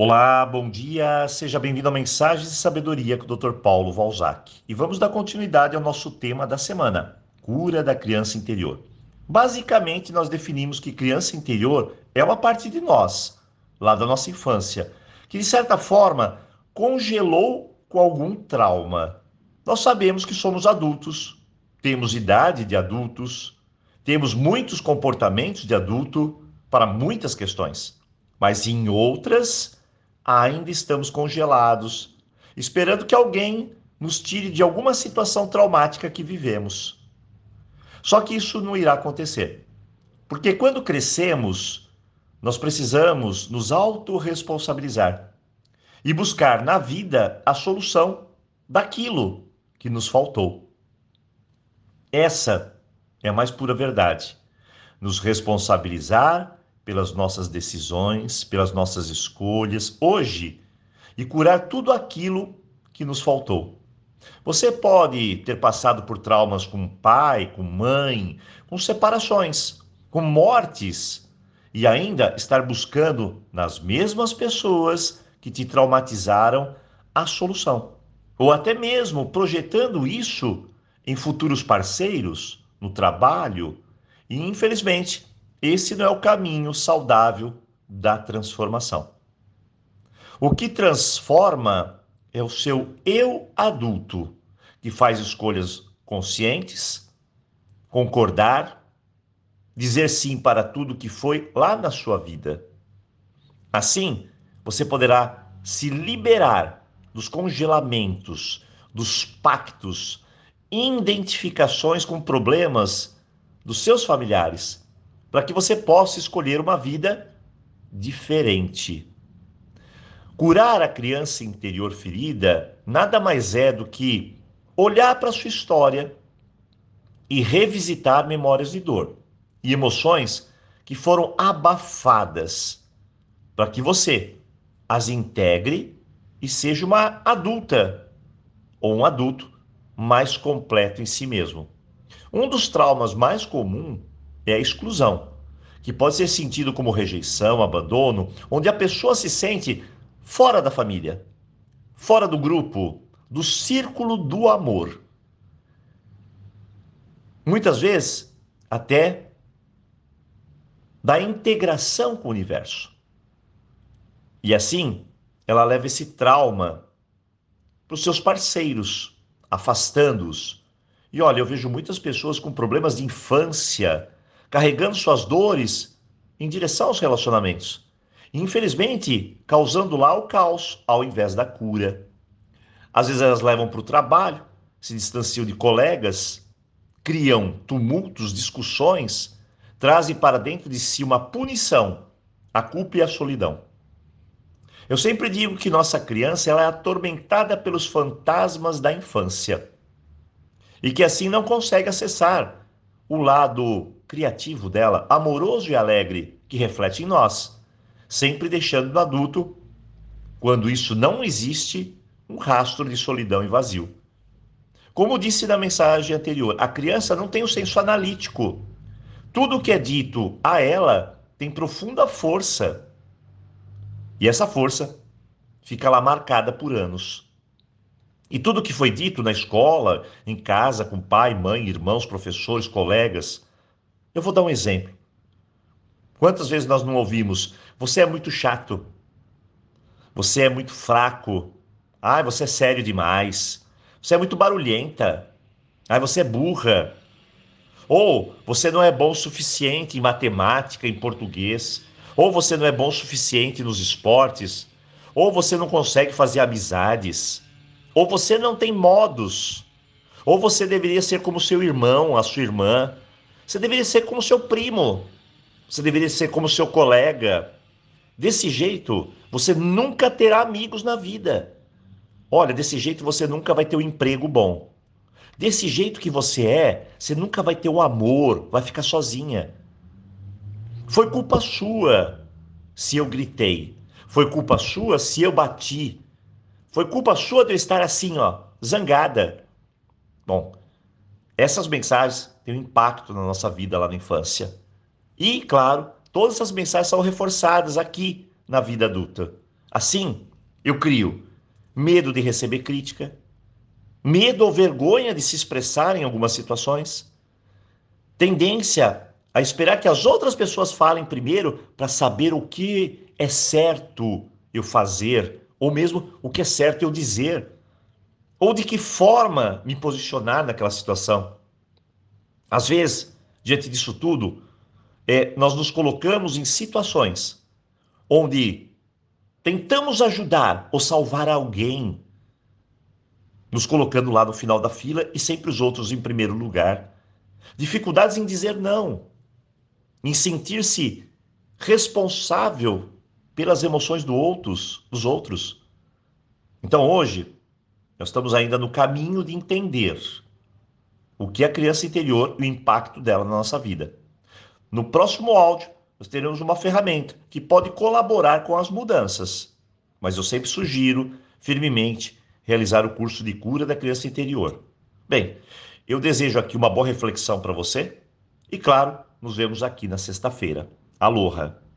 Olá, bom dia, seja bem-vindo a Mensagens de Sabedoria com o Dr. Paulo Valzac. E vamos dar continuidade ao nosso tema da semana, cura da criança interior. Basicamente, nós definimos que criança interior é uma parte de nós, lá da nossa infância, que de certa forma congelou com algum trauma. Nós sabemos que somos adultos, temos idade de adultos, temos muitos comportamentos de adulto para muitas questões, mas em outras ainda estamos congelados, esperando que alguém nos tire de alguma situação traumática que vivemos. Só que isso não irá acontecer. Porque quando crescemos, nós precisamos nos autorresponsabilizar e buscar na vida a solução daquilo que nos faltou. Essa é a mais pura verdade. Nos responsabilizar pelas nossas decisões, pelas nossas escolhas hoje e curar tudo aquilo que nos faltou. Você pode ter passado por traumas com pai, com mãe, com separações, com mortes e ainda estar buscando nas mesmas pessoas que te traumatizaram a solução. Ou até mesmo projetando isso em futuros parceiros, no trabalho, e infelizmente esse não é o caminho saudável da transformação. O que transforma é o seu eu adulto, que faz escolhas conscientes, concordar, dizer sim para tudo que foi lá na sua vida. Assim, você poderá se liberar dos congelamentos, dos pactos, identificações com problemas dos seus familiares para que você possa escolher uma vida diferente. Curar a criança interior ferida nada mais é do que olhar para sua história e revisitar memórias de dor e emoções que foram abafadas, para que você as integre e seja uma adulta ou um adulto mais completo em si mesmo. Um dos traumas mais comuns é a exclusão, que pode ser sentido como rejeição, abandono, onde a pessoa se sente fora da família, fora do grupo, do círculo do amor. Muitas vezes, até da integração com o universo. E assim, ela leva esse trauma para os seus parceiros, afastando-os. E olha, eu vejo muitas pessoas com problemas de infância carregando suas dores em direção aos relacionamentos. infelizmente, causando lá o caos ao invés da cura. Às vezes elas levam para o trabalho, se distanciam de colegas, criam tumultos, discussões, trazem para dentro de si uma punição, a culpa e a solidão. Eu sempre digo que nossa criança ela é atormentada pelos fantasmas da infância e que assim não consegue acessar o lado criativo dela, amoroso e alegre, que reflete em nós, sempre deixando no adulto, quando isso não existe, um rastro de solidão e vazio. Como disse na mensagem anterior, a criança não tem o senso analítico. Tudo que é dito a ela tem profunda força. E essa força fica lá marcada por anos. E tudo que foi dito na escola, em casa, com pai, mãe, irmãos, professores, colegas. Eu vou dar um exemplo. Quantas vezes nós não ouvimos: você é muito chato, você é muito fraco, ai, você é sério demais, você é muito barulhenta, ai, você é burra, ou você não é bom o suficiente em matemática, em português, ou você não é bom o suficiente nos esportes, ou você não consegue fazer amizades. Ou você não tem modos. Ou você deveria ser como seu irmão, a sua irmã. Você deveria ser como seu primo. Você deveria ser como seu colega. Desse jeito, você nunca terá amigos na vida. Olha, desse jeito você nunca vai ter um emprego bom. Desse jeito que você é, você nunca vai ter o amor, vai ficar sozinha. Foi culpa sua se eu gritei. Foi culpa sua se eu bati. Foi culpa sua de eu estar assim, ó, zangada. Bom, essas mensagens têm um impacto na nossa vida lá na infância. E, claro, todas essas mensagens são reforçadas aqui na vida adulta. Assim, eu crio medo de receber crítica, medo ou vergonha de se expressar em algumas situações, tendência a esperar que as outras pessoas falem primeiro para saber o que é certo eu fazer, ou mesmo o que é certo eu dizer, ou de que forma me posicionar naquela situação. Às vezes, diante disso tudo, é, nós nos colocamos em situações onde tentamos ajudar ou salvar alguém, nos colocando lá no final da fila e sempre os outros em primeiro lugar. Dificuldades em dizer não, em sentir-se responsável pelas emoções do outros, dos outros. Então hoje, nós estamos ainda no caminho de entender o que é a criança interior e o impacto dela na nossa vida. No próximo áudio, nós teremos uma ferramenta que pode colaborar com as mudanças, mas eu sempre sugiro firmemente realizar o curso de cura da criança interior. Bem, eu desejo aqui uma boa reflexão para você e, claro, nos vemos aqui na sexta-feira. Aloha!